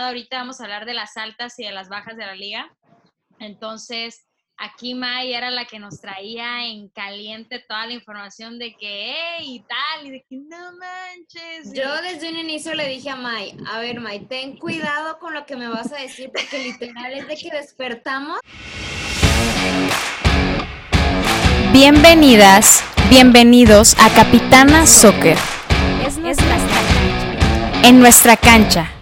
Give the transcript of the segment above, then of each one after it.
Ahorita vamos a hablar de las altas y de las bajas de la liga. Entonces, aquí May era la que nos traía en caliente toda la información de que, hey, y tal, y de que no manches. Yo desde un inicio le dije a May, a ver, May, ten cuidado con lo que me vas a decir, porque literal es de que despertamos. Bienvenidas, bienvenidos a Capitana Soccer. Es nuestra cancha. En nuestra cancha.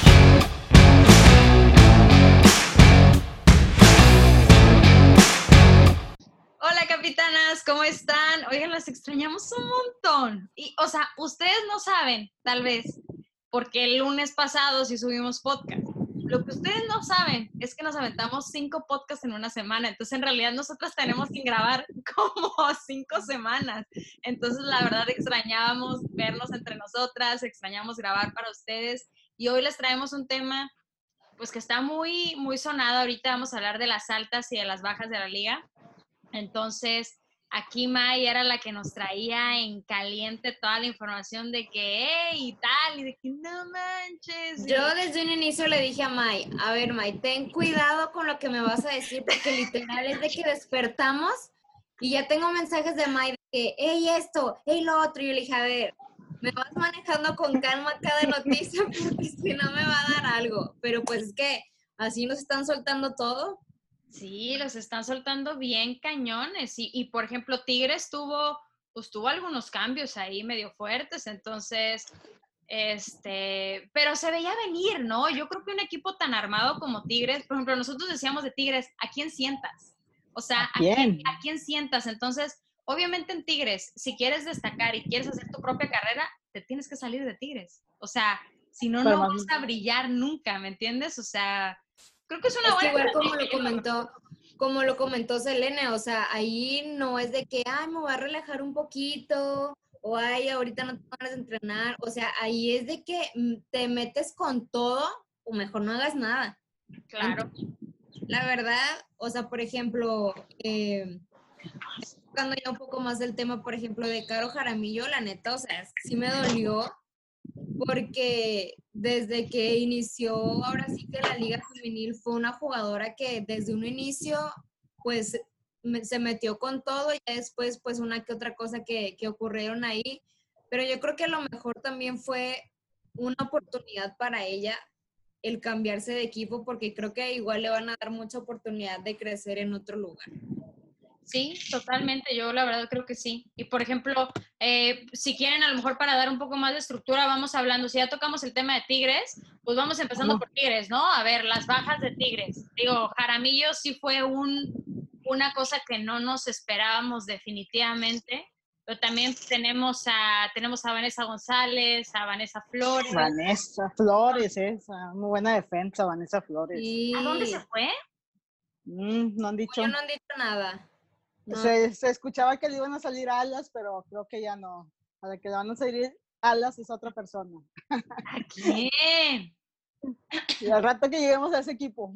Capitanas, ¿cómo están? Oigan, las extrañamos un montón. Y, o sea, ustedes no saben, tal vez, porque el lunes pasado sí subimos podcast. Lo que ustedes no saben es que nos aventamos cinco podcasts en una semana. Entonces, en realidad, nosotras tenemos que grabar como cinco semanas. Entonces, la verdad, extrañábamos vernos entre nosotras, extrañamos grabar para ustedes. Y hoy les traemos un tema, pues que está muy, muy sonado. Ahorita vamos a hablar de las altas y de las bajas de la liga. Entonces, aquí May era la que nos traía en caliente toda la información de que, hey, y tal, y de que no manches. Yo desde un inicio le dije a May, a ver, May, ten cuidado con lo que me vas a decir, porque literal es de que despertamos y ya tengo mensajes de May de que, hey, esto, hey, lo otro. Y yo le dije, a ver, me vas manejando con calma cada noticia, porque si no me va a dar algo. Pero pues es que así nos están soltando todo. Sí, los están soltando bien cañones. Y, y, por ejemplo, Tigres tuvo, pues tuvo algunos cambios ahí medio fuertes, entonces, este, pero se veía venir, ¿no? Yo creo que un equipo tan armado como Tigres, por ejemplo, nosotros decíamos de Tigres, ¿a quién sientas? O sea, ¿a quién, ¿a quién sientas? Entonces, obviamente en Tigres, si quieres destacar y quieres hacer tu propia carrera, te tienes que salir de Tigres. O sea, si no, no vas a brillar nunca, ¿me entiendes? O sea, Creo que es una es buena igual como lo comentó, como lo comentó Selene, o sea, ahí no es de que, ay, me voy a relajar un poquito, o ay, ahorita no te van a entrenar, o sea, ahí es de que te metes con todo, o mejor no hagas nada. Claro. La verdad, o sea, por ejemplo, eh, tocando ya un poco más del tema, por ejemplo, de Caro Jaramillo, la neta, o sea, sí me dolió, porque desde que inició, ahora sí que la Liga Femenil fue una jugadora que desde un inicio, pues se metió con todo y después, pues una que otra cosa que, que ocurrieron ahí. Pero yo creo que a lo mejor también fue una oportunidad para ella el cambiarse de equipo porque creo que igual le van a dar mucha oportunidad de crecer en otro lugar. Sí, totalmente. Yo la verdad creo que sí. Y por ejemplo, eh, si quieren a lo mejor para dar un poco más de estructura, vamos hablando, si ya tocamos el tema de Tigres, pues vamos empezando por Tigres, ¿no? A ver, las bajas de Tigres. Digo, Jaramillo sí fue un, una cosa que no nos esperábamos definitivamente, pero también tenemos a, tenemos a Vanessa González, a Vanessa Flores. Vanessa Flores, esa, muy buena defensa, Vanessa Flores. Y... ¿A dónde se fue? Mm, no han dicho. Yo no han dicho nada. No. Se, se, escuchaba que le iban a salir alas, pero creo que ya no. A la que le van a salir alas es otra persona. ¿A quién? Y al rato que lleguemos a ese equipo.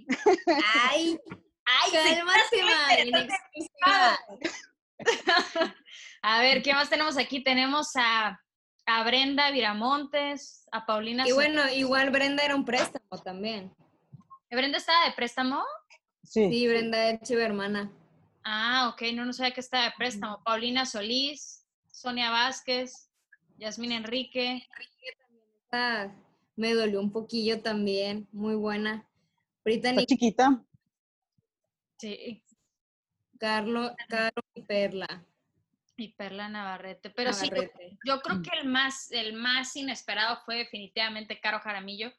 ¡Ay! ¡Ay! A ver, ¿qué más tenemos aquí? Tenemos a, a Brenda Viramontes, a Paulina. Y bueno, igual Brenda era un préstamo también. ¿Brenda estaba de préstamo? Sí. Sí, Brenda es chiva hermana. Ah, ok, no, no sabía que estaba de préstamo. Paulina Solís, Sonia Vázquez, Yasmín Enrique. Enrique también está, me dolió un poquillo también, muy buena. Ahorita está chiquita. Sí. Carlos, Caro y Perla. Y Perla Navarrete. Pero Navarrete. sí, yo, yo, creo que el más, el más inesperado fue definitivamente Caro Jaramillo.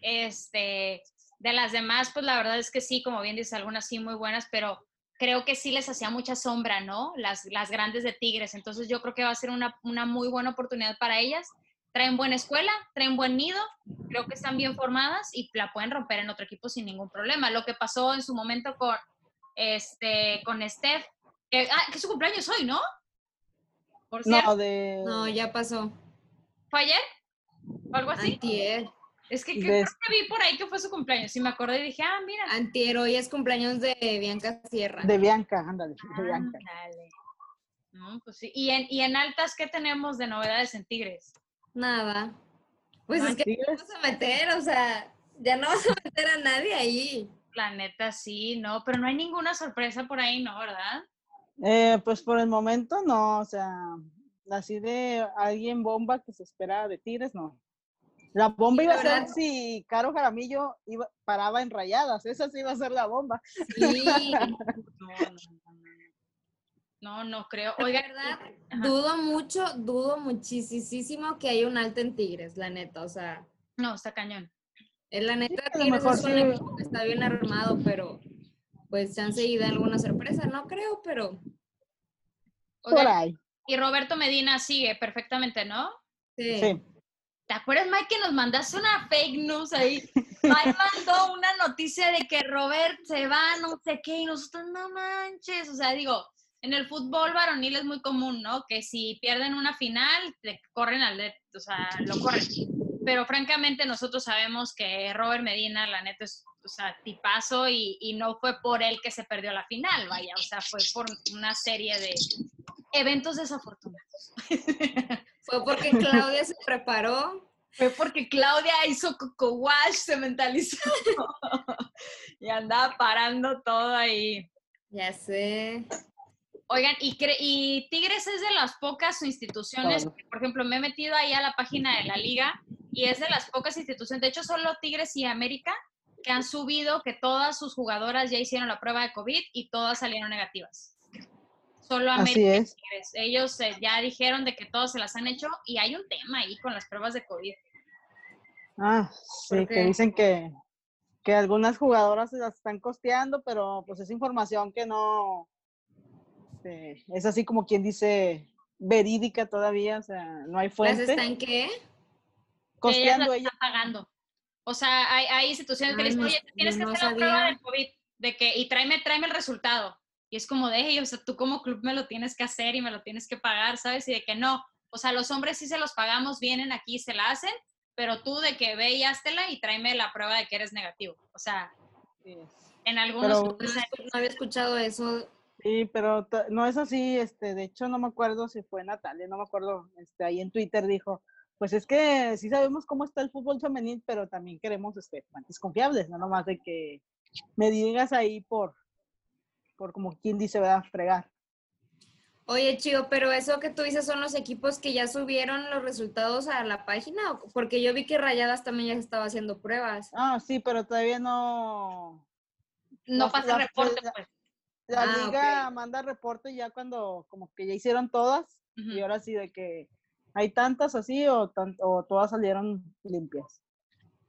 Este, de las demás, pues la verdad es que sí, como bien dices, algunas sí muy buenas, pero creo que sí les hacía mucha sombra, ¿no? Las, las grandes de Tigres. Entonces yo creo que va a ser una, una, muy buena oportunidad para ellas. Traen buena escuela, traen buen nido, creo que están bien formadas y la pueden romper en otro equipo sin ningún problema. Lo que pasó en su momento con, este, con Steph, Que, ah, que su cumpleaños hoy, ¿no? Por cierto, No, de. No, ya pasó. ¿fue ayer? ¿O algo así? Antier. Es que, creo que vi por ahí que fue su cumpleaños y me acordé y dije, ah, mira. Antier, hoy es cumpleaños de Bianca Sierra. De Bianca, ándale, de Bianca. Ándale. No, pues sí. ¿Y en, y en altas qué tenemos de novedades en Tigres? Nada. Pues No, es que Tigres. no vas a meter, o sea, ya no vas a meter a nadie ahí. La neta sí, no, pero no hay ninguna sorpresa por ahí, ¿no? ¿Verdad? Eh, pues por el momento no, o sea, así de alguien bomba que se espera de Tigres, no. La bomba Sí, iba la a ser verdad. si Caro Jaramillo iba, paraba en rayadas, esa sí iba a ser la bomba. Sí, No, no, no, no. No, no creo. la Oiga, verdad, Ajá. dudo mucho, dudo muchísimo que haya un alta en Tigres, la neta, o sea, no, está cañón. es la neta, a lo Tigres mejor es un sí. equipo que está bien armado, pero pues chance y da alguna sorpresa, no creo, pero Por ahí. y Roberto Medina sigue perfectamente, ¿no? sí. Sí. ¿Te acuerdas, Mike, que nos mandaste una fake news ahí? Mike mandó una noticia de que Robert se va, no sé qué, y nosotros no manches. O sea, digo, en el fútbol varonil es muy común, ¿no? Que si pierden una final, te corren al, o sea, lo corren. Pero francamente nosotros sabemos que Robert Medina, la neta, es, o sea, tipazo y, y no fue por él que se perdió la final, vaya, o sea, fue por una serie de eventos desafortunados. Fue porque Claudia se preparó. Fue porque Claudia hizo coco wash, se mentalizó y andaba parando todo ahí. Ya sé. Oigan, y, y Tigres es de las pocas instituciones, Claro. que, por ejemplo, me he metido ahí a la página de la liga y es de las pocas instituciones, de hecho solo Tigres y América, que han subido que todas sus jugadoras ya hicieron la prueba de COVID y todas salieron negativas. Solo América es. Ellos eh, ya dijeron de que todas se las han hecho y hay un tema ahí con las pruebas de COVID. Ah, sí, ¿Por que dicen que, que algunas jugadoras se las están costeando, pero pues es información que no, este, es así como quien dice verídica todavía, o sea, no hay ¿Las fuente. están qué? ellas Costeando las ella. están pagando. O sea, hay, hay instituciones que dicen, no oye, tienes que hacer la prueba del COVID, de que, y tráeme, tráeme el resultado. Y es como de, "Ey, o sea, tú como club me lo tienes que hacer y me lo tienes que pagar, ¿sabes? Y de que no. O sea, los hombres sí se los pagamos, vienen aquí y se la hacen, pero tú de que ve y háztela y tráeme la prueba de que eres negativo. O sea, en algunos Pero- No, había escuchado eso. Sí, pero no es así, este, de hecho no me acuerdo si fue Natalia, no me acuerdo, este, ahí en Twitter dijo, pues es que sí sabemos cómo está el fútbol femenil, pero también queremos, este, fuentes confiables, no nomás de que me digas ahí por, por como quien dice, ¿verdad? Fregar. Oye, Chío, pero eso que tú dices son los equipos que ya subieron los resultados a la página, ¿o? porque yo vi que Rayadas también ya estaba haciendo pruebas. Ah, sí, pero todavía no, no pasa reporte, la- pues. la Ah, liga manda reporte ya cuando como que ya hicieron todas y ahora sí de que hay tantas así o, tan- o todas salieron limpias.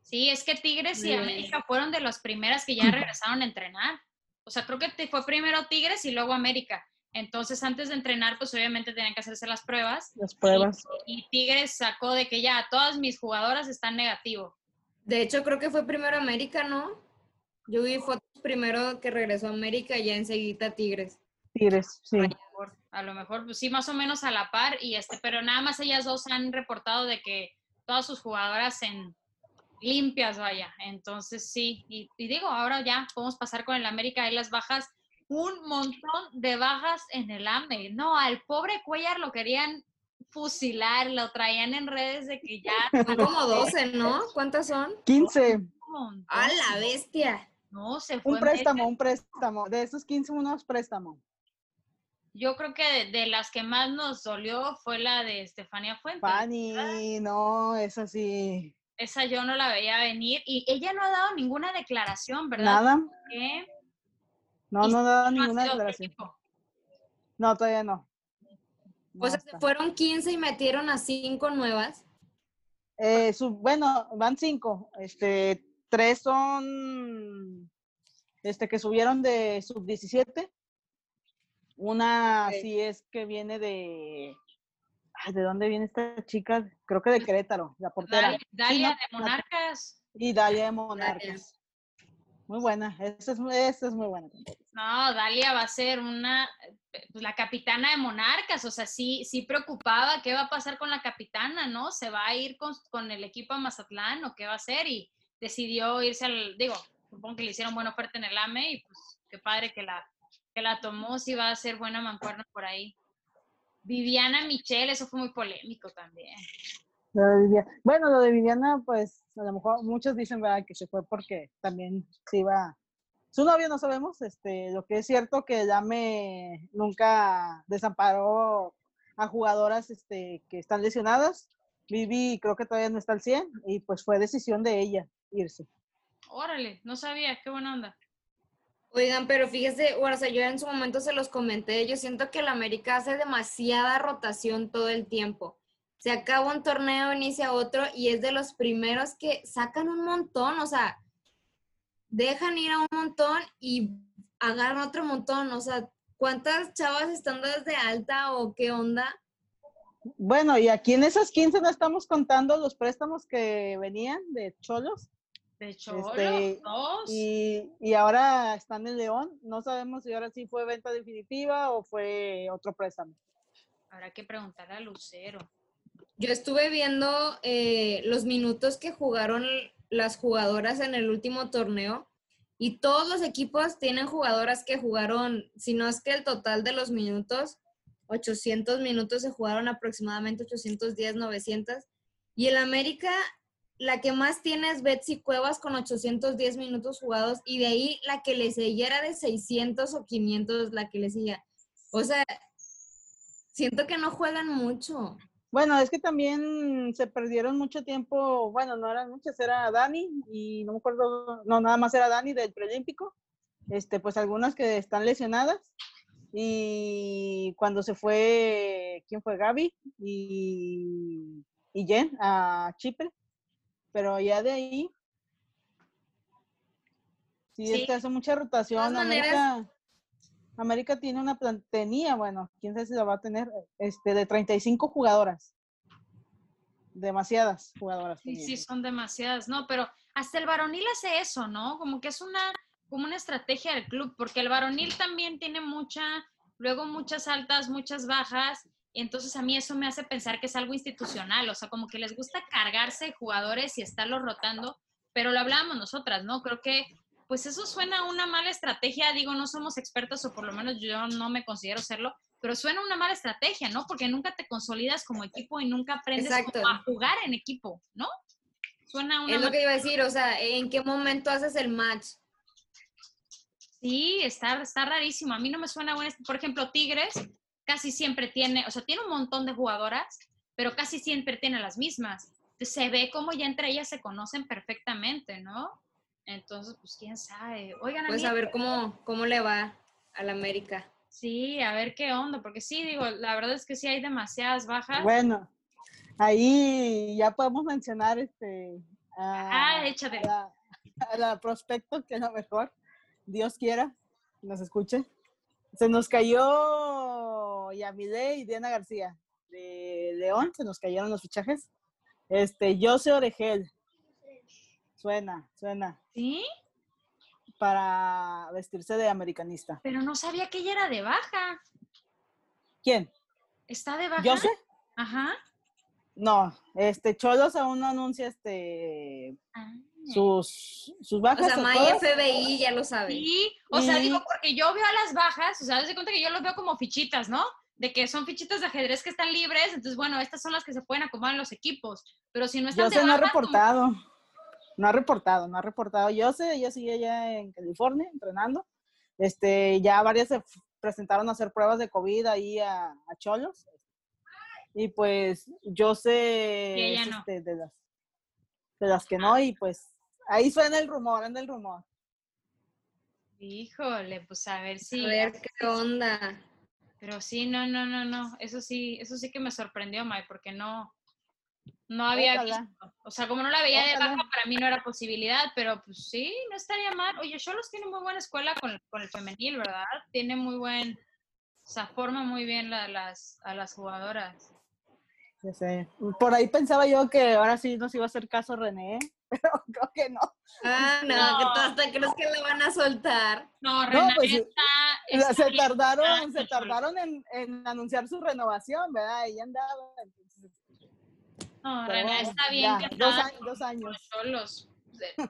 Sí, es que Tigres y. América fueron de las primeras que ya regresaron a entrenar. O sea, creo que te- fue primero Tigres y luego América. Entonces, antes de entrenar, pues obviamente tenían que hacerse las pruebas. Las pruebas. Y Tigres sacó de que ya todas mis jugadoras están negativo. De hecho, creo que fue primero América, ¿no? Yo vi fotos primero que regresó a América y ya enseguida Tigres. Tigres, sí. A lo mejor, pues sí, más o menos a la par. Y este, pero nada más ellas dos han reportado de que todas sus jugadoras en limpias, vaya. Entonces sí. Y, y digo, ahora ya podemos pasar con el América ahí las bajas. Un montón de bajas en el AME. No, al pobre Cuellar lo querían fusilar, lo traían en redes de que ya. Son como 12, ¿no? ¿Cuántas son? 15. un montón. ¡A la bestia! No, se fue. Un préstamo, un préstamo. De esos 15, unos préstamo. Yo creo que de, de las que más nos dolió fue la de Estefanía Fuentes. Fanny, no, es así. Esa yo no la veía venir y ella no ha dado ninguna declaración, ¿verdad? Nada. ¿Qué? No, no ha ninguna sido otro declaración. No, todavía no. O sea, No se está. fueron 15 y metieron a 5 nuevas. Eh, bueno, van cinco. Este, tres son este que subieron de sub 17. Una Ok. sí es que viene de. Ay, ¿de dónde viene esta chica? Creo que de Querétaro, la portera. Dalia, Dalia ¿no? de Monarcas. Y Dalia de Monarcas. Muy buena, esa es, es muy buena. No, Dalia va a ser una, pues la capitana de Monarcas, o sea, sí, sí preocupaba qué va a pasar con la capitana, ¿no? ¿Se va a ir con, con el equipo a Mazatlán o qué va a hacer? Y decidió irse al, digo, supongo que le hicieron buena oferta en el AME y pues qué padre que la, que la tomó, sí va a ser buena mancuerna por ahí. Viviana Michelle, eso fue muy polémico también. Bueno, lo de Viviana, pues a lo mejor muchos dicen ¿verdad? que se fue porque también se iba. Su novio no sabemos, este, lo que es cierto que Dame nunca desamparó a jugadoras este, que están lesionadas. Vivi creo que todavía no está al 100 y pues fue decisión de ella irse. Órale, no sabía, qué buena onda. Oigan, pero fíjese, o sea, yo en su momento se los comenté, yo siento que el América hace demasiada rotación todo el tiempo se acaba un torneo, inicia otro y es de los primeros que sacan un montón, o sea, dejan ir a un montón y agarran otro montón, o sea, ¿cuántas chavas están desde alta o qué onda? Bueno, y aquí en esas 15 no estamos contando los préstamos que venían de Cholos. De Cholos, este, Y, y, ahora están en León. No sabemos si ahora sí fue venta definitiva o fue otro préstamo. Habrá que preguntar a Lucero. Yo estuve viendo eh, los minutos que jugaron las jugadoras en el último torneo y todos los equipos tienen jugadoras que jugaron, si no es que el total de los minutos, 800 minutos se jugaron aproximadamente 810, 900. Y el América, la que más tiene es Betsy Cuevas con 810 minutos jugados y de ahí la que le seguía era de 600 o 500 la que le seguía. O sea, siento que no juegan mucho. Bueno, es que también se perdieron mucho tiempo, bueno, no eran muchas, era Dani y no me acuerdo, no, nada más era Dani del preolímpico, este, pues algunas que están lesionadas y cuando se fue, ¿quién fue? Gaby y, y Jen a Chipre, pero ya de ahí, sí, que hace mucha rotación. América tiene una tenía, bueno, quién sabe si la va a tener, este, de 35 jugadoras. Demasiadas jugadoras. Sí, sí, son demasiadas, ¿no? Pero hasta el varonil hace eso, ¿no? Como que es una, como una estrategia del club, porque el varonil también tiene mucha, luego muchas altas, muchas bajas, y entonces a mí eso me hace pensar que es algo institucional, o sea, como que les gusta cargarse jugadores y estarlos rotando, pero lo hablábamos nosotras, ¿no? Creo que pues eso suena a una mala estrategia. Digo, no somos expertos o por lo menos yo no me considero serlo, pero suena una mala estrategia, ¿no? Porque nunca te consolidas como equipo y nunca aprendes a jugar en equipo, ¿no? Suena una. Es lo que iba a decir, o sea, ¿en qué momento haces el match? Sí, está, está rarísimo. A mí no me suena bueno. Por ejemplo, Tigres casi siempre tiene, o sea, tiene un montón de jugadoras, pero casi siempre tiene las mismas. Se ve como ya entre ellas se conocen perfectamente, ¿no? Entonces, pues quién sabe. Oigan, pues a ver cómo, cómo le va al América. Sí, a ver qué onda, porque sí, digo, la verdad es que sí hay demasiadas bajas. Bueno, ahí ya podemos mencionar este a, ah, échate. A la, prospecto, que es lo mejor, Dios quiera, nos escuche. Se nos cayó Yamile y Diana García de León, se nos cayeron los fichajes. Este, José Oregel, Suena, suena. ¿Sí? Para vestirse de americanista. Pero no sabía que ella era de baja. ¿Quién? ¿Está de baja? Ajá. No, este Cholos aún no anuncia este ah. Sus, sus bajas. O sea, My FBI ya lo sabe. Sí, o sea, digo, porque yo veo a las bajas, o sea, se cuenta que yo los veo como fichitas, ¿no? De que son fichitas de ajedrez que están libres, entonces, bueno, estas son las que se pueden acomodar en los equipos, pero si no están yo se no reportado. No ha reportado, no ha reportado. Yo sé, yo sigue allá en California entrenando. Este, ya varias se presentaron a hacer pruebas de COVID ahí a, Cholos. Y pues yo sé este, de, las, de las que no, y pues ahí suena el rumor, anda el rumor. Híjole, pues a ver si. A ver qué onda. Pero sí, no, no, no, no. Eso sí, eso sí que me sorprendió, May, porque no, no había visto. O sea, como no la veía de baja, para mí no era posibilidad, pero pues sí, no estaría mal. Oye, Cholos tiene muy buena escuela con, con, el femenil, ¿verdad? Tiene muy buen, o sea, forma muy bien las, a las jugadoras. Ya sé. Por ahí pensaba yo que ahora sí nos iba a hacer caso René, pero creo que no. Ah, no, No. que tú hasta crees que la van a soltar. No, No, Renae pues, está, está se bien tardaron, se tardaron en, en anunciar su renovación, ¿verdad? Ella andaba. entonces, No, bueno, está bien ya, que dos, está años, dos años. Cholos.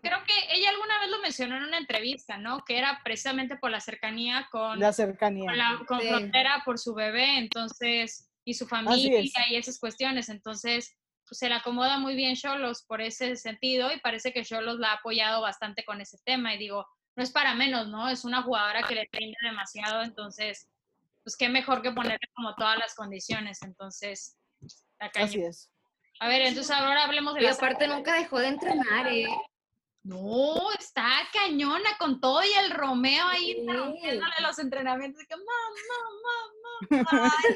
Creo que ella alguna vez lo mencionó en una entrevista, ¿no? Que era precisamente por la cercanía con, La cercanía. con la con Sí. frontera por su bebé, entonces, y su familia y esas cuestiones. Entonces, se le acomoda muy bien Cholos por ese sentido y parece que Cholos la ha apoyado bastante con ese tema. Y digo, no es para menos, ¿no? Es una jugadora que le rinde demasiado, entonces, pues qué mejor que ponerle como todas las condiciones. Entonces, está cañón. Así es. A ver, entonces ahora hablemos de Y la aparte nunca dejó de entrenar, ¿eh? No, está cañona con todo y el Romeo ahí Sí. interrumpiéndole los entrenamientos. que, mamá, mamá, ay,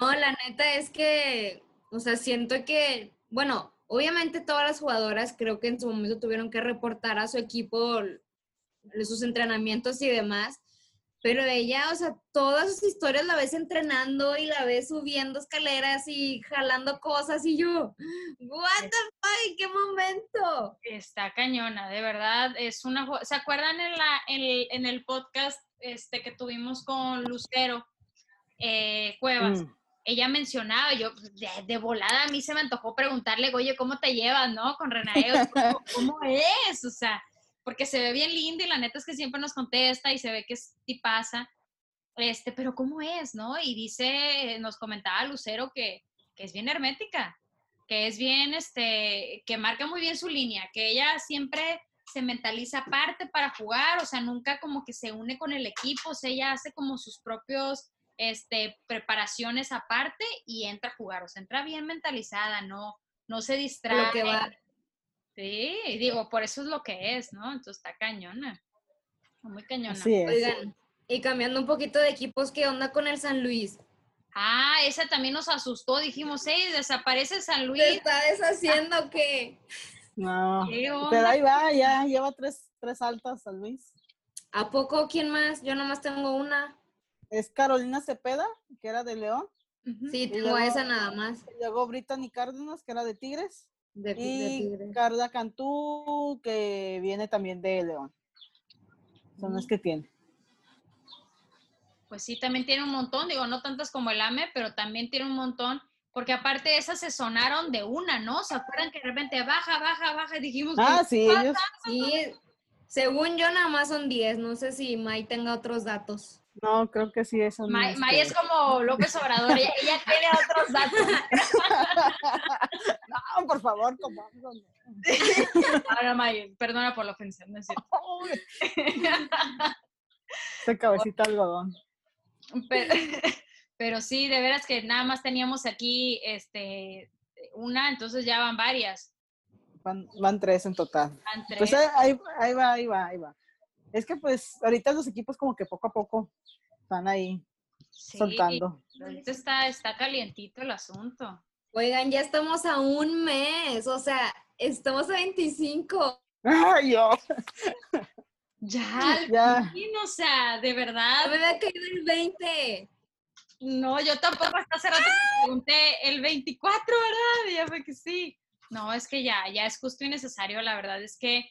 No, la neta es que, o sea, siento que, bueno, obviamente todas las jugadoras creo que en su momento tuvieron que reportar a su equipo sus entrenamientos y demás, pero ella, o sea, todas sus historias la ves entrenando y la ves subiendo escaleras y jalando cosas y yo, what the fuck, qué momento. Está cañona, de verdad. Es una. ¿Se acuerdan en, la, en, el, en el podcast este, que tuvimos con Lucero eh, Cuevas? Mm. Ella mencionaba, yo de, de volada a mí se me antojó preguntarle, oye, ¿cómo te llevas, no? Con Renae, o sea, ¿cómo, cómo es? O sea, porque se ve bien linda y la neta es que siempre nos contesta y se ve que es tipaza. Este, pero ¿cómo es, no? Y dice, nos comentaba Lucero que, que es bien hermética, que es bien, este, que marca muy bien su línea, que ella siempre se mentaliza aparte para jugar, o sea, nunca como que se une con el equipo, o sea, ella hace como sus propios, este, preparaciones aparte y entra a jugar, o sea, entra bien mentalizada, no, no se distrae. Lo que va. Sí, y digo, por eso es lo que es, ¿no? Entonces está cañona. Está Muy cañona. Así es. Oigan, y cambiando un poquito de equipos, ¿qué onda con el San Luis? Ah, esa también nos asustó. Dijimos, hey, desaparece San Luis. ¿Se está deshaciendo qué? No. Pero ahí va, ya lleva tres, tres altas San Luis. ¿A poco quién más? Yo nomás tengo una. Es Carolina Cepeda, que era de León. Sí, Y tengo luego- esa nada más. Luego Brittany Cárdenas, que era de Tigres. De, de Y Tigres. Carla Cantú, que viene también de León. Son las que tiene. Pues sí, también tiene un montón. Digo, no tantas como el AME, pero también tiene un montón. Porque aparte esas se sonaron de una, ¿no? ¿Se acuerdan que de repente baja, baja, baja? Y dijimos, Ah, sí, ellos. Sí, según yo nada más son 10. No sé si May tenga otros datos. No, creo que sí, eso no. May, May es como López Obrador, ella, ella tiene otros datos. No, por favor, como. Ahora, May, perdona por la ofensa, no es cierto. Cabecita algodón. Pero, pero sí, de veras que nada más teníamos aquí este, una, entonces ya van varias. Van, van tres en total. Van tres. Pues ahí, ahí- ahí va, ahí va, ahí va. Es que pues ahorita los equipos como que poco a poco están ahí Sí, soltando. ahorita está, está calientito el asunto. Oigan, ya estamos a un mes. O sea, estamos a 25. ¡Ay, yo! Ya, Ya. fin, o sea, de verdad. me ha caído el 20. No, yo tampoco hasta hace rato pregunté el 24, ¿verdad? Ya fue que sí. No, es que ya, ya es justo y necesario, la verdad es que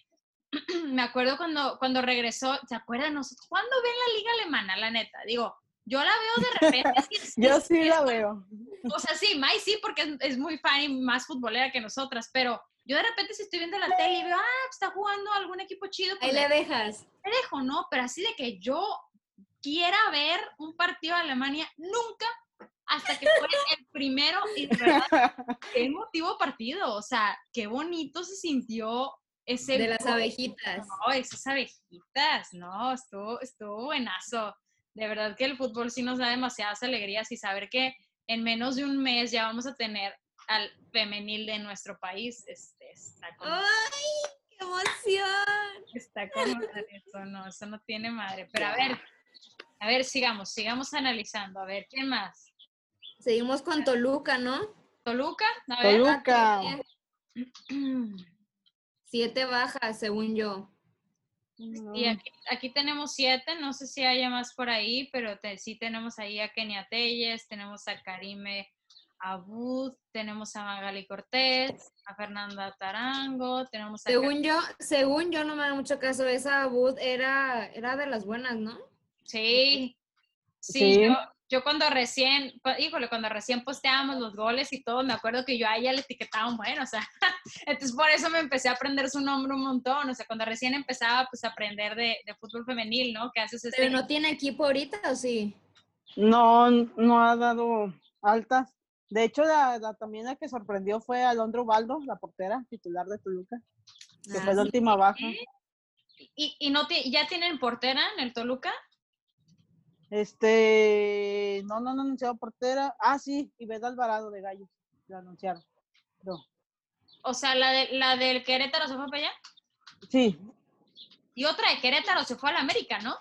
me acuerdo cuando, cuando regresó, ¿se acuerdan nosotros? ¿Cuándo ven la liga alemana, la neta? Digo, yo la veo de repente. sí, sí, Yo sí es- la veo. O sea, sí, Mai sí, porque es, es muy fan y más futbolera que nosotras, pero yo de repente si estoy viendo la tele y veo, ah, está jugando algún equipo chido, Ahí pues le dejas. me dejo, ¿no? Pero así de que yo quiera ver un partido de Alemania, nunca, hasta que fue el primero y de verdad, qué emotivo partido, o sea, qué bonito se sintió ese De las abejitas. No, esas abejitas, no, estuvo, estuvo buenazo. De verdad que el fútbol sí nos da demasiadas alegrías y saber que en menos de un mes ya vamos a tener al femenil de nuestro país, este, está con, ¡Ay, qué emoción! está con madre, eso no, eso no tiene madre. Pero a ver, a ver, sigamos, sigamos analizando. A ver, ¿quién más? Seguimos con Toluca, ¿no? ¿Toluca? A ver. Toluca. Siete bajas, según yo. Y aquí, aquí tenemos siete, no sé si haya más por ahí, pero te- sí tenemos ahí a Kenia Telles, tenemos a Karime a Booth, tenemos a Magali Cortés, a Fernanda Tarango, tenemos a... Según yo, según yo no me da mucho caso, esa Booth era, era de las buenas, ¿no? Sí, sí, Sí. Yo, yo cuando recién, híjole, cuando recién posteábamos los goles y todo, me acuerdo que yo a ella le etiquetaba un buen, o sea, entonces por eso me empecé a aprender su nombre un montón, o sea, cuando recién empezaba pues a aprender de, de fútbol femenil, ¿no? Que haces este... Pero no tiene equipo ahorita, ¿o sí? No, no ha dado altas. De hecho, la, la- también la que sorprendió fue Alondra Ubaldo, la portera titular de Toluca, que Ah, fue la sí. última baja. ¿Y, y no ya tienen portera en el Toluca? Este, no, no, no anunciado portera. Ah, sí, Ivette Alvarado de Gallos, lo anunciaron. No. O sea, la, de, la del Querétaro se fue para allá Sí, y otra de Querétaro se fue a la América, ¿no?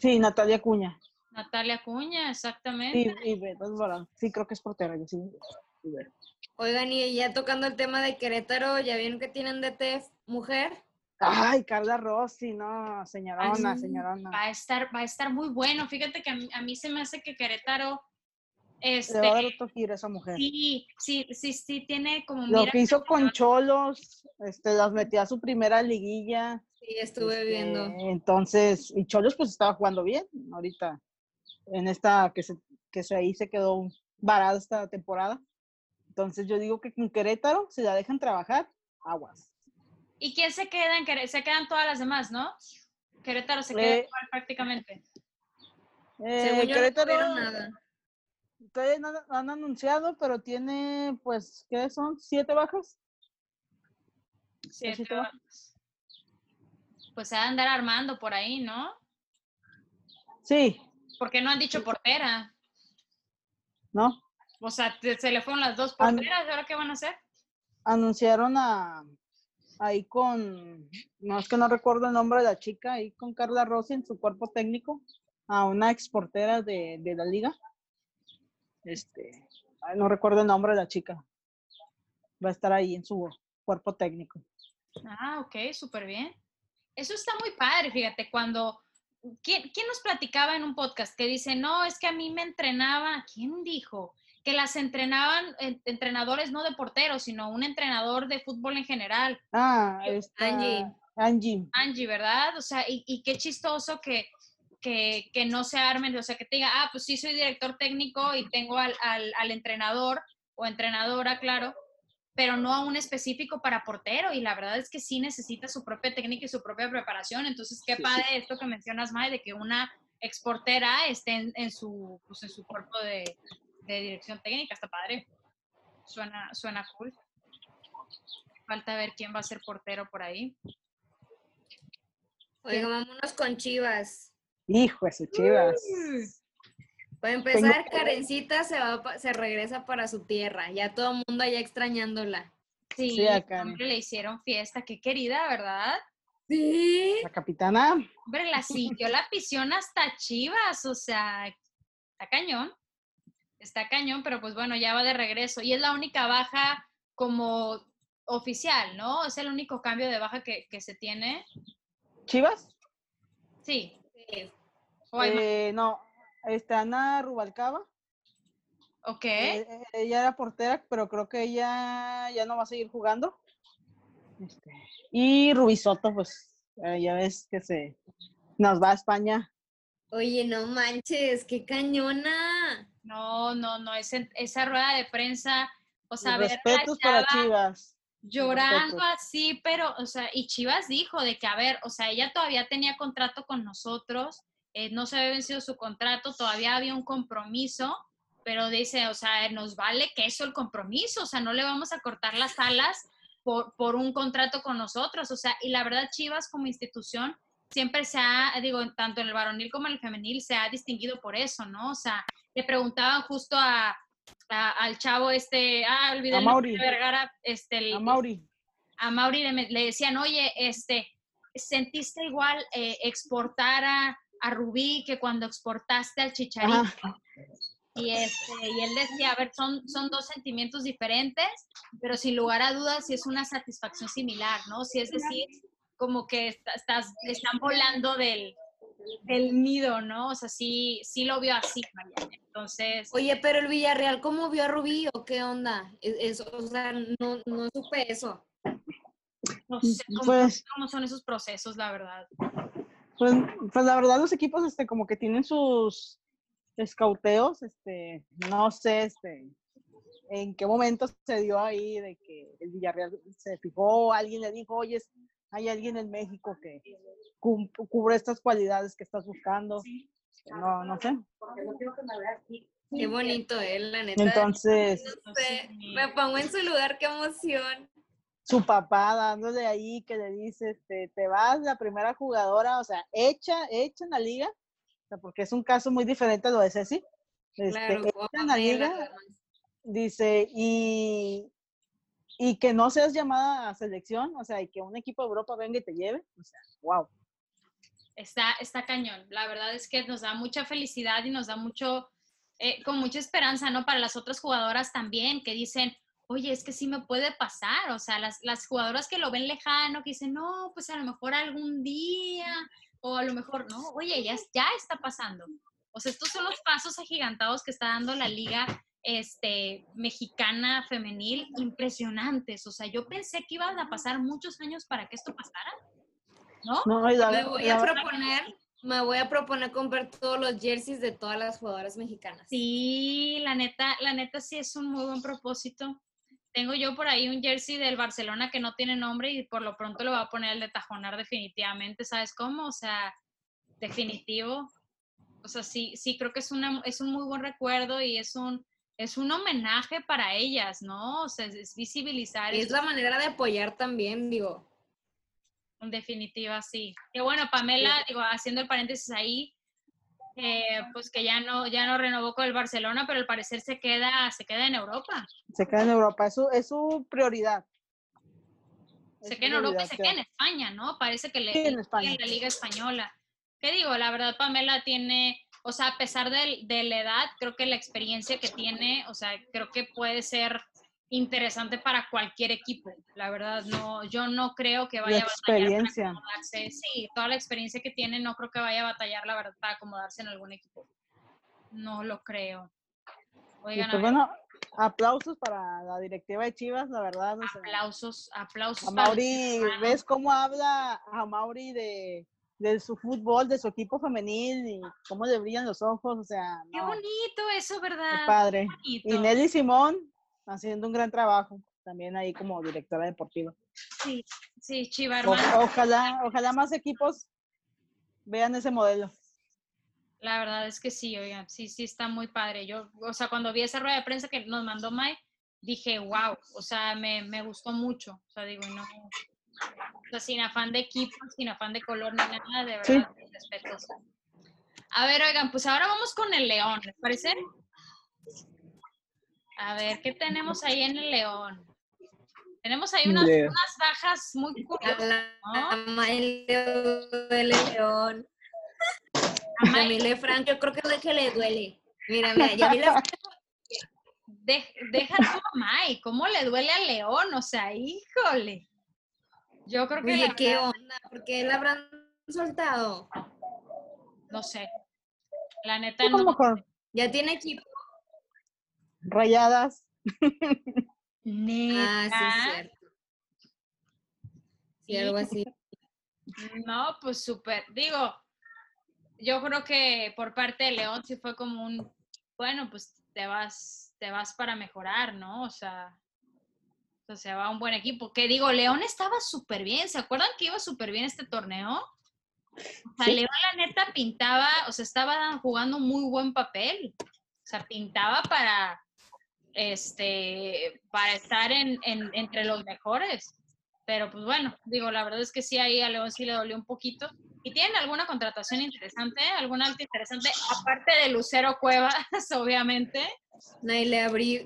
sí, Natalia Cuña. Natalia Cuña, exactamente. Sí, Ivette Alvarado. Sí, creo que es portera, yo sí. Ivette. Oigan, y ya tocando el tema de Querétaro, ¿ya vieron que tienen DT mujer? Ay, Carla Rossi, no, señorona, Ay, señorona. Va a estar, va a estar muy bueno. Fíjate que a mí, a mí se me hace que Querétaro, Le va a dar este, otro giro a esa mujer. sí, sí, sí, sí tiene como Lo mira que hizo con. Cholos, este, las metió a su primera liguilla. Sí, estuve este, viendo. Entonces, y Cholos pues estaba jugando bien ahorita. En esta que se, que se ahí se quedó varado esta temporada. Entonces yo digo que con Querétaro, si la dejan trabajar, aguas. ¿Y quién se queda en Querétaro? Se quedan todas las demás, ¿no? Querétaro se queda Eh, igual prácticamente. Eh, Según yo no Querétaro, tuvieron nada. todavía no han- han anunciado, pero tiene, pues, ¿qué son? ¿Siete bajas? Sí, sí te te va. vas. Pues se va a andar armando por ahí, ¿no? Sí, Porque no han dicho portera. ¿no? O sea, se le fueron las dos porteras, ¿y ahora qué van a hacer? anunciaron a ahí con, no es que no recuerdo el nombre de la chica, ahí con Carla Rossi en su cuerpo técnico, a una exportera de, de la liga. Este, no recuerdo el nombre de la chica. Va a estar ahí en su cuerpo técnico. Ah, ok, súper bien. Eso está muy padre, fíjate, cuando... ¿quién, quién nos platicaba en un podcast que dice, no, es que a mí me entrenaba, ¿quién dijo? Que las entrenaban eh, entrenadores no de porteros, sino un entrenador de fútbol en general. Ah, esta, Angie. Angie. Angie, ¿verdad? O sea, y, y qué chistoso que, que, que no se armen, o sea, que te diga, ah, pues sí, soy director técnico y tengo al, al, al entrenador o entrenadora, claro, pero no a un específico para portero. Y la verdad es que sí necesita su propia técnica y su propia preparación. Entonces, qué Sí, padre esto que mencionas, May, de que una exportera esté en, en su, pues, en su cuerpo de, de dirección técnica. Está padre. Suena, suena cool. Falta ver quién va a ser portero por ahí. Oigan, vámonos con Chivas. Hijo de chivas. Para empezar, Karencita se, va, se regresa para su tierra. Ya todo el mundo allá extrañándola. Sí, Sí, acá. hombre, le hicieron fiesta, qué querida, ¿verdad? Sí. La capitana. Hombre, la siguió la afición hasta Chivas, o sea, está cañón, está cañón, pero pues bueno, ya va de regreso. Y es la única baja como oficial, ¿no? Es el único cambio de baja que, que se tiene. ¿Chivas? Sí. Eh, no, está Ana Rubalcaba. ok. Eh, eh, ella era portera, pero creo que ella ya no va a seguir jugando. Este, y Rubisoto, pues eh, ya ves que se nos va a España. Oye, no manches, qué cañona. No, no, no, ese- esa rueda de prensa, o sea, ver respetos para Chivas. llorando respetos. así, pero, o sea, y Chivas dijo de que, a ver, o sea, ella todavía tenía contrato con nosotros, eh, no se había vencido su contrato, todavía había un compromiso, pero dice, o sea, nos vale que eso el compromiso, o sea, no le vamos a cortar las alas por, por un contrato con nosotros, o sea, y la verdad Chivas como institución siempre se ha, digo, tanto en el varonil como en el femenil, se ha distinguido por eso, ¿no? O sea, le preguntaban justo a, a- al chavo este, ah, olvidé A Mauri. Vergara, este, el- A Mauri. a Mauri le, le decían, oye, este, ¿sentiste igual eh, exportar a, a Rubí que cuando exportaste al Chicharito? Ajá. Y, este, y él decía, a ver, son, son dos sentimientos diferentes, pero sin lugar a dudas sí es una satisfacción similar, ¿no? Si es decir, como que est- estás, están volando del, del nido, ¿no? O sea, sí, sí lo vio así. Entonces, Oye, pero el Villarreal, ¿cómo vio a Rubí o qué onda? Es- es- o sea, no, no supe eso. no sé cómo, Pues- cómo son esos procesos, la verdad. Pues, pues la verdad los equipos este como que tienen sus escauteos, este, no sé este en qué momento se dio ahí de que el Villarreal se fijó, alguien le dijo, oye, es- hay alguien en México que cubre estas cualidades que estás buscando. No, no sé. Qué bonito, eh, la neta. Entonces, No sé, me pongo en su lugar, qué emoción. su papá dándole ahí que le dice, este, te vas la primera jugadora, o sea, hecha, hecha en la liga, o sea, porque es un caso muy diferente a lo de Ceci. Este, Claro, hecha en la liga, dice, y, y que no seas llamada a selección, o sea, y que un equipo de Europa venga y te lleve, o sea, wow. Está, está cañón. La verdad es que nos da mucha felicidad y nos da mucho, eh, con mucha esperanza, ¿no? Para las otras jugadoras también, que dicen, oye, es que sí me puede pasar. O sea, las, las jugadoras que lo ven lejano, que dicen, no, pues a lo mejor algún día, o a lo mejor, no, oye, ya, ya está pasando. O sea, estos son los pasos agigantados que está dando la liga este, mexicana femenil impresionantes. O sea, yo pensé que iban a pasar muchos años para que esto pasara, ¿no? No, y la- Me voy la- a proponer, me voy a proponer comprar todos los jerseys de todas las jugadoras mexicanas. Sí, la neta, la neta sí es un muy buen propósito. Tengo yo por ahí un jersey del Barcelona que no tiene nombre y por lo pronto lo voy a poner el de Tajonar definitivamente, ¿sabes cómo? O sea, definitivo. O sea, sí, sí creo que es una, es un muy buen recuerdo y es un, es un homenaje para ellas, ¿no? O sea, es, es visibilizar. Es eso. la manera de apoyar también, digo. En definitiva, sí. Que bueno, Pamela, digo, haciendo el paréntesis ahí, eh, pues que ya no, ya no renovó con el Barcelona, pero al parecer se queda, se queda en Europa. se queda en Europa, es su, es su prioridad. Es Se queda en Europa y se que- queda en España, ¿no? Parece que le Sí, en le- España. en la Liga Española. ¿Qué digo? La verdad, Pamela tiene, o sea, a pesar de, de la edad, creo que la experiencia que tiene, o sea, creo que puede ser interesante para cualquier equipo. La verdad, no, yo no creo que vaya a batallar para acomodarse. Sí, toda la experiencia que tiene, no creo que vaya a batallar, la verdad, para acomodarse en algún equipo. No lo creo. Oigan, pues bueno, aplausos para la directiva de Chivas, la verdad. o sea, aplausos, aplausos. a Mauri, ¿ves cómo habla a Mauri de, de su fútbol, de su equipo femenil y cómo le brillan los ojos? O sea, Qué bonito eso, qué ¿verdad? padre. bonito. Y Nelly Simón haciendo un gran trabajo también ahí como directora deportiva. Sí, sí, Chiva, O- ojalá, ojalá más equipos vean ese modelo. La verdad es que sí, oigan, sí, sí está muy padre. Yo, o sea, cuando vi esa rueda de prensa que nos mandó Mike, dije, wow, o sea, me, me gustó mucho. O sea, digo, no, o sea, sin afán de equipo, sin afán de color ni nada, de Sí. verdad, respetos. A ver, oigan, pues ahora vamos con el León, ¿les parece? A ver, ¿qué tenemos ahí en el León? Tenemos ahí unas, León. unas bajas muy curiosas. ¿no? duele León. A A May- Mile Frank, yo creo que es que le duele. Mira, mira, ya Mile Frank de- deja a Mai, ¿cómo le duele a León? O sea, híjole. Yo creo que Oye, la ¿qué onda? ¿Por qué la habrán soltado? no sé. La neta A lo no. mejor Ya tiene equipo. rayadas. Ah, sí, Neta. es cierto. Sí, algo así. No, pues súper. Digo, yo creo que por parte de León sí fue como un, bueno, pues te vas, te vas para mejorar, ¿no? O sea, o sea, se va a un buen equipo. Que digo, León estaba súper bien. ¿Se acuerdan que iba súper bien este torneo? O sea, Sí. León la neta pintaba, o sea, estaba jugando un muy buen papel. O sea, pintaba para, este, para estar en, en- entre los mejores. Pero pues bueno, digo, la verdad es que sí, ahí a León sí le dolió un poquito. ¿Y tienen alguna contratación interesante? ¿Alguna alta interesante? Aparte de Lucero Cuevas, obviamente. Naile abrí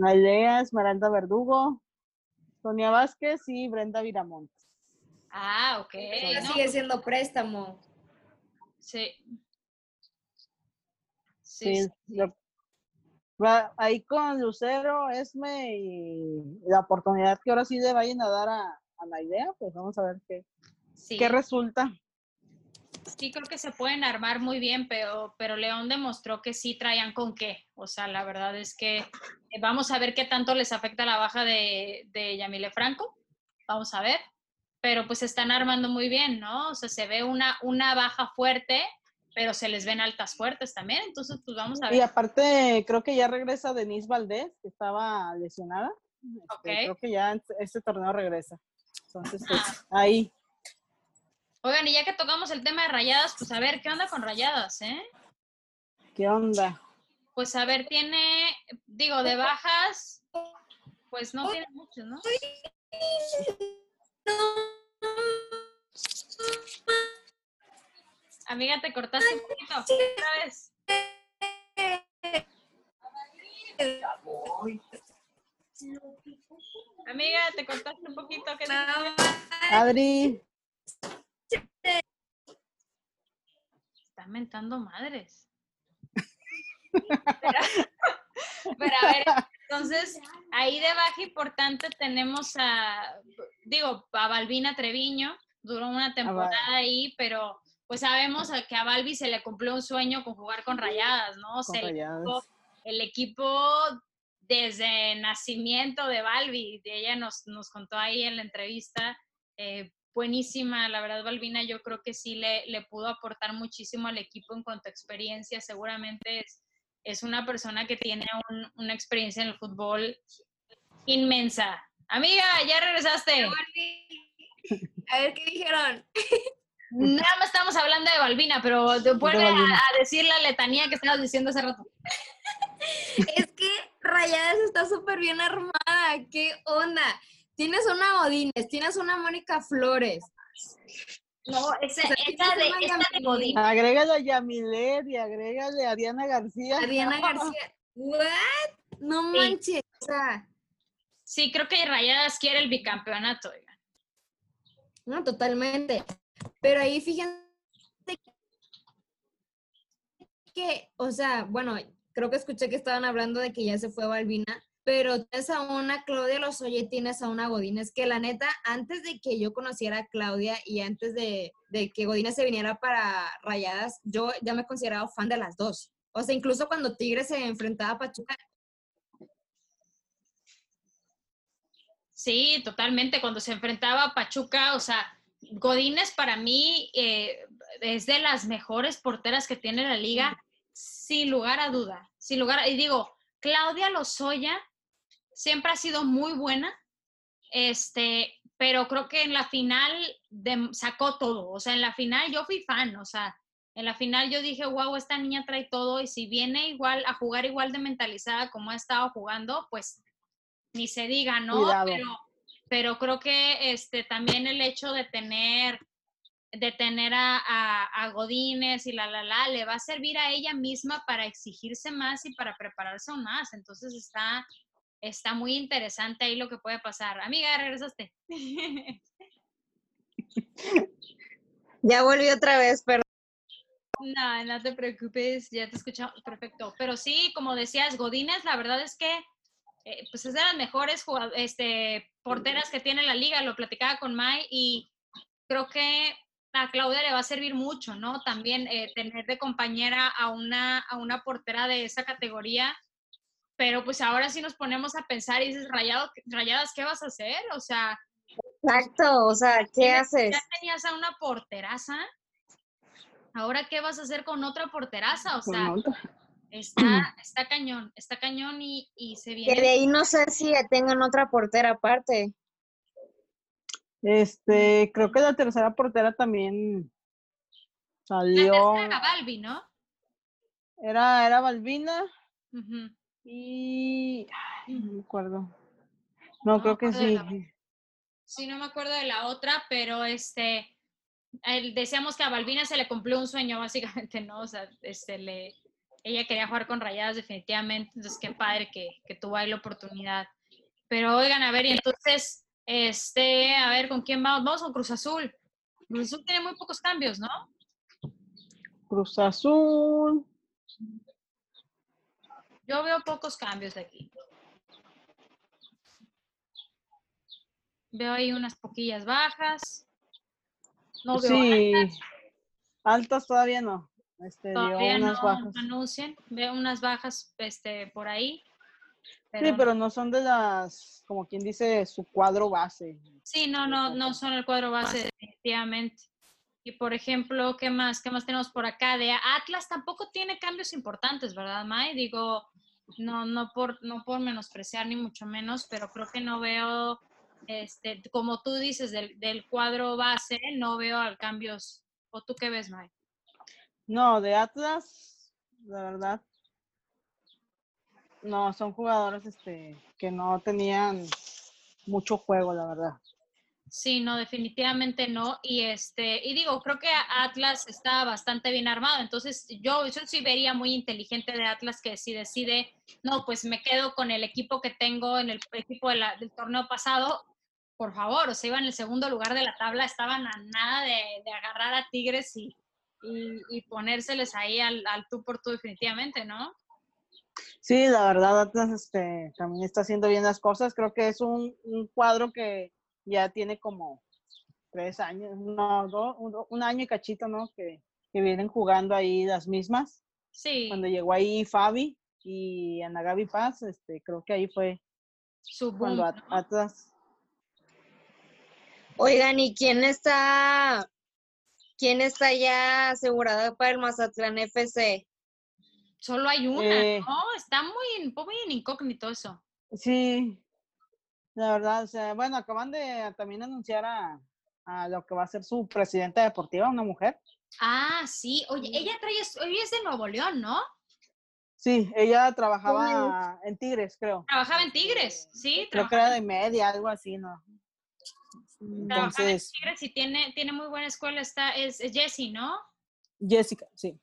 Nalea, Esmeralda Verdugo, Sonia Vázquez y Brenda Viramontes. Ah, ok. Todavía no, Sigue siendo préstamo. sí. Sí, Sí, sí. lo- va- ahí con Lucero, Esme y la oportunidad que ahora sí le vayan a dar a, a la idea, pues vamos a ver qué, sí. qué resulta. Sí creo que se pueden armar muy bien, pero, pero León demostró que sí traían con qué. O sea, la verdad es que eh, vamos a ver qué tanto les afecta la baja de, de Yamile Franco. Vamos a ver. Pero pues se están armando muy bien, ¿no? O sea, se ve una, una baja fuerte, pero se les ven altas fuertes también. Entonces, pues vamos a ver. Y aparte, creo que ya regresa Denise Valdés, que estaba lesionada. Este, Ok. Creo que ya este torneo regresa. Entonces, pues, Ah. ahí. Oigan, y ya que tocamos el tema de rayadas, pues a ver, ¿qué onda con rayadas, eh? ¿Qué onda? Pues a ver, tiene, digo, de bajas, pues no tiene muchos, ¿no? Amiga, te cortaste un poquito. Otra vez. Amiga, te cortaste un poquito. ¿qué? Adri, Mentando madres. Pero, pero a ver, entonces, ahí de baja importante tenemos a, digo, a Balbina Treviño, duró una temporada ahí, pero pues sabemos a- que a Balbi se le cumplió un sueño con jugar con rayadas, ¿no? Con el equipo, el equipo desde nacimiento de Balbi, ella nos, nos contó ahí en la entrevista, eh, buenísima, la verdad Balbina yo creo que sí le, le pudo aportar muchísimo al equipo en cuanto a experiencia, seguramente es, es una persona que tiene un- una experiencia en el fútbol inmensa. Amiga, ya regresaste. A ver qué dijeron. Nada más estamos hablando de Balbina, pero te- vuelve a, a decir la letanía que estabas diciendo hace rato. Es que Rayadas está súper bien armada. ¿Qué onda? Tienes una Odines, tienes una Mónica Flores. No, esa, O sea, esa de, esa de Yamile. Godín. Agrégale a Yamilet y agrégale a Diana García. Adriana García. ¿What? No Sí. manches. O sea, Sí, creo que Rayadas quiere el bicampeonato. oigan. no, totalmente. Pero ahí fíjense que, o sea, bueno, creo que escuché que estaban hablando de que ya se fue Balbina, pero tienes a una Claudia Lozoya y tienes a una Godínez, que la neta, antes de que yo conociera a Claudia y antes de, de que Godínez se viniera para Rayadas, yo ya me consideraba fan de las dos. O sea, incluso cuando Tigres se enfrentaba a Pachuca, Sí, totalmente. Cuando se enfrentaba a Pachuca, o sea, Godínez para mí eh, es de las mejores porteras que tiene la liga, sin lugar a duda. Sin lugar a- y digo, Claudia Lozoya siempre ha sido muy buena, este, pero creo que en la final de- sacó todo. O sea, en la final yo fui fan, o sea, en la final yo dije, wow, esta niña trae todo y si viene igual a jugar igual de mentalizada como ha estado jugando, pues ni se diga, ¿no? Cuidado. Pero, pero creo que este también el hecho de tener de tener a, a, a Godínez y la la la le va a servir a ella misma para exigirse más y para prepararse aún más. Entonces está, está muy interesante ahí lo que puede pasar. Amiga, regresaste. Ya volví otra vez, pero No, no te preocupes, ya te escuchamos perfecto. Pero sí, como decías, Godínez, la verdad es que eh, pues es de las mejores este, porteras que tiene la liga, lo platicaba con Mai y creo que a Claudia le va a servir mucho, ¿no? También eh, tener de compañera a una, a una portera de esa categoría. Pero pues ahora sí nos ponemos a pensar y dices, Rayado, Rayadas, ¿qué vas a hacer? O sea, exacto, o sea, ¿qué ya- haces? Ya tenías a una porteraza. Ahora, ¿qué vas a hacer con otra porteraza? O sea, está, está cañón, está cañón y, y se Que de viene. ahí no sé si tengan otra portera aparte. Este, creo que la tercera portera también La salió. tercera, Balbi, ¿no? Era, era Balbina Ujú. Y. ay, no me acuerdo. No, creo que sí. la- Sí, no me acuerdo de la otra, pero este, el- decíamos que a Balbina se le cumplió un sueño, básicamente, ¿no? O sea, este, le, ella quería jugar con rayadas definitivamente, entonces qué padre que, que tuvo ahí la oportunidad. Pero oigan, a ver, y entonces, este, a ver, ¿con quién vamos? Vamos con Cruz Azul. Cruz Azul tiene muy pocos cambios, ¿no? Cruz Azul. Yo veo pocos cambios de aquí. Veo ahí unas poquillas bajas. No veo Sí. Altas todavía no. Este, Todavía dio unas no bajas. anuncian, veo unas bajas este, por ahí. Sí, pero no son de las, como quien dice, su cuadro base. Sí, no, no, no son el cuadro base definitivamente. Y por ejemplo, ¿qué más? ¿Qué más tenemos por acá? De Atlas tampoco tiene cambios importantes, ¿verdad, May? Digo, no, no por, no por menospreciar ni mucho menos, pero creo que no veo, este, como tú dices, del, del cuadro base, no veo cambios. ¿O tú qué ves, May? No, de Atlas, la verdad. No, son jugadores este, que no tenían mucho juego, la verdad. Sí, no, definitivamente no. Y este, y digo, creo que Atlas está bastante bien armado. Entonces, yo, yo sí vería muy inteligente de Atlas que si decide, no, pues me quedo con el equipo que tengo en el equipo del torneo pasado, por favor, o sea, iban en el segundo lugar de la tabla, estaban a nada de, agarrar a Tigres y, y, y ponérseles ahí al, al tú por tú definitivamente, ¿no? Sí, la verdad, Atlas este, también está haciendo bien las cosas. Creo que es un, un cuadro que ya tiene como tres años, no, do- un, un año y cachito, ¿no? Que, que vienen jugando ahí las mismas. Sí, Cuando llegó ahí Fabi y Ana Gaby Paz, este, creo que ahí fue su boom, cuando At- ¿no? Atlas Oigan, ¿y quién está, quién está ya asegurado para el Mazatlán FC? Solo hay una, Eh. ¿no? Está muy, muy en incógnito eso. Sí, la verdad, o sea, bueno, acaban de también anunciar a, a lo que va a ser su presidenta deportiva, una mujer. Ah, sí. Oye, ella trae, ella es de Nuevo León, ¿no? Sí, ella trabajaba en Tigres, creo. Trabajaba en Tigres, sí. Creo que era de media, algo así, ¿no? Trabajaba en Tigres y tiene, tiene muy buena escuela. Está, es, es Jessie, ¿no? Jessica, sí.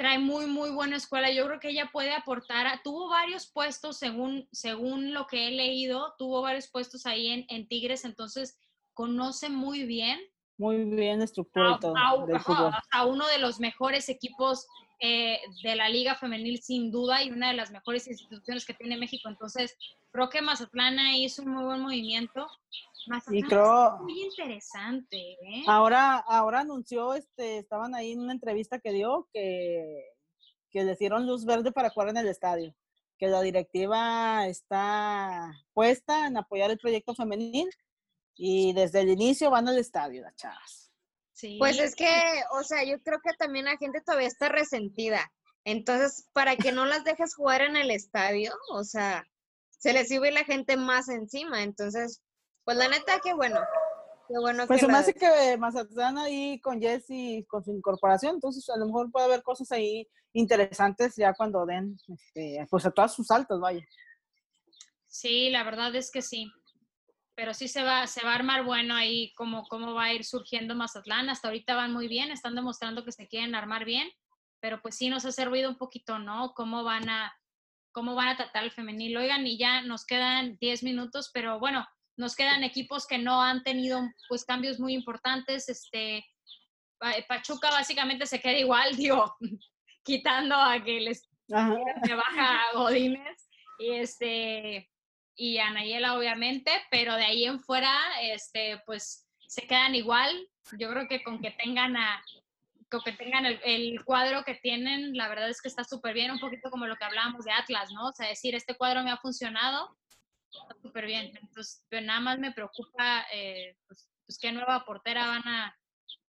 Trae muy, muy buena escuela. Yo creo que ella puede aportar. a- tuvo varios puestos, según, según lo que he leído, tuvo varios puestos ahí en, en Tigres, entonces conoce muy bien Muy bien estructura a, y todo a- del ajá, fútbol. a uno de los mejores equipos eh, de la Liga Femenil, sin duda, y una de las mejores instituciones que tiene México. Entonces, creo que Mazatlán ahí hizo un muy buen movimiento. Mazatlán Y es creo, muy interesante, ¿eh? ahora, ahora anunció, este, estaban ahí en una entrevista que dio que, que les dieron luz verde para jugar en el estadio, que la directiva está puesta en apoyar el proyecto femenil y desde el inicio van al estadio las chavas. Sí. Pues es que, o sea, yo creo que también la gente todavía está resentida. Entonces, para que no las dejes jugar en el estadio, o sea, se les sube la gente más encima. Entonces, pues la neta, qué bueno. Qué bueno Pues que se me la- hace que Mazatlán ahí con Jesse, con su incorporación, entonces a lo mejor puede haber cosas ahí interesantes ya cuando den, este, pues a todas sus altas, vaya. Sí, la verdad es que sí. Pero sí se va, se va a armar bueno ahí cómo, cómo va a ir surgiendo Mazatlán. Hasta ahorita van muy bien, están demostrando que se quieren armar bien, pero pues sí nos ha servido un poquito, ¿no? Cómo van a, cómo van a tratar el femenil. Oigan, y ya nos quedan 10 minutos, pero bueno, nos quedan equipos que no han tenido pues cambios muy importantes. Este, Pa- Pachuca básicamente se queda igual, digo, quitando a que les se baja Godínez y este y a Nayela obviamente, pero de ahí en fuera este pues se quedan igual. Yo creo que con que tengan a con que tengan el, el cuadro que tienen, la verdad es que está súper bien, un poquito como lo que hablábamos de Atlas, ¿no? O sea, decir, este cuadro me ha funcionado, está súper bien. Entonces, pero nada más me preocupa, eh, pues, pues, qué nueva portera van a,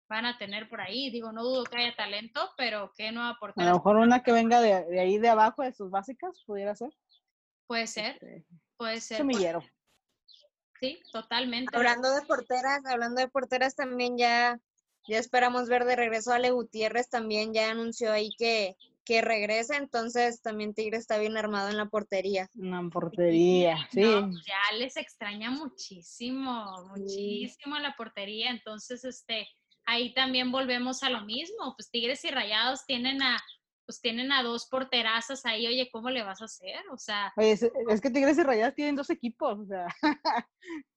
van a tener por ahí. Digo, no dudo que haya talento, pero qué nueva A portera lo mejor una que venga de, de ahí de abajo, de sus básicas, pudiera ser. puede ser, Este, puede ser. semillero. Sí, totalmente. Hablando de porteras, hablando de porteras también ya, ya esperamos ver de regreso a Ale Gutiérrez, también ya anunció ahí que, que regresa, entonces también Tigre está bien armado en la portería. Una portería, sí. No, pues ya les extraña muchísimo, muchísimo la portería. Entonces, este, ahí también volvemos a lo mismo. Pues Tigres y Rayados tienen a, pues tienen a dos porterazas ahí. Oye, ¿cómo le vas a hacer? O sea, Oye, es, es que Tigres y Rayadas tienen dos equipos, o sea,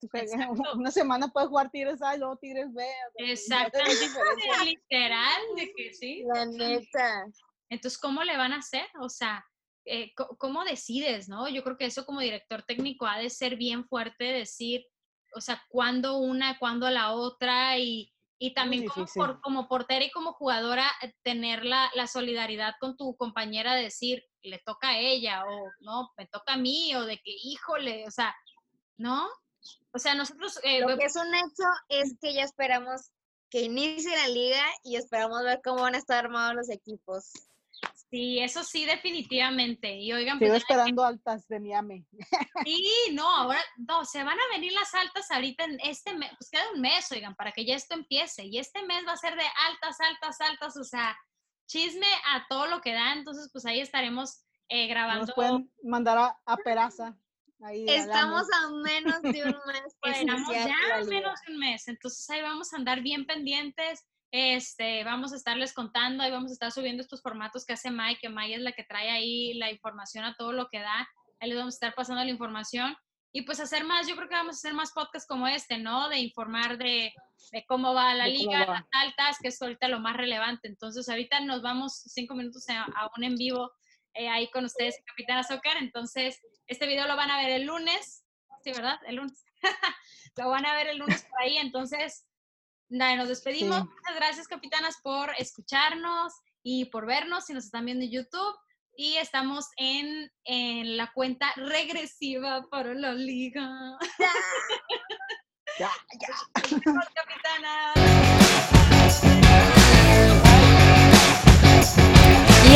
una semana puedes jugar Tigres A y luego Tigres B. o sea, exactamente, literal, de que sí. La neta. Entonces, ¿cómo le van a hacer? O sea, eh, ¿cómo decides, no? Yo creo que eso como director técnico ha de ser bien fuerte, decir, o sea, cuándo una, cuándo la otra y, y también como, como, portera y como jugadora eh, tener la, la, solidaridad con tu compañera de decir, le toca a ella o no, me toca a mí o de que, híjole, o sea, ¿no? O sea, nosotros... Eh, Lo que es un hecho es que ya esperamos que inicie la liga y esperamos ver cómo van a estar armados los equipos. Sí, eso sí, definitivamente. Y oigan, Sigo pues, esperando altas de Miami. Sí, no, ahora, no, se van a venir las altas ahorita en este mes, pues queda un mes, oigan, para que ya esto empiece. Y este mes va a ser de altas, altas, altas, o sea, chisme a todo lo que da. Entonces, pues ahí estaremos eh, grabando. Nos pueden mandar a, a Peraza. Estamos a menos de un mes. Estamos ya a menos de un mes. Entonces ahí vamos a andar bien pendientes. Este, vamos a estarles contando, ahí vamos a estar subiendo estos formatos que hace Mike, que Mike es la que trae ahí la información a todo lo que da. Ahí les vamos a estar pasando la información. Y pues hacer más, yo creo que vamos a hacer más podcasts como este, ¿no? De informar de, cómo va la liga, las altas, que es ahorita lo más relevante. Entonces ahorita nos vamos cinco minutos a, un en vivo eh, ahí con ustedes, Capitana Soccer. Entonces, este video lo van a ver el lunes, ¿sí, verdad? El lunes. lo van a ver el lunes por ahí. Entonces, Nos despedimos. Muchas gracias, capitanas, por escucharnos y por vernos si nos están viendo en YouTube. Y estamos en, en la cuenta regresiva para la liga. Ya, ya. capitanas.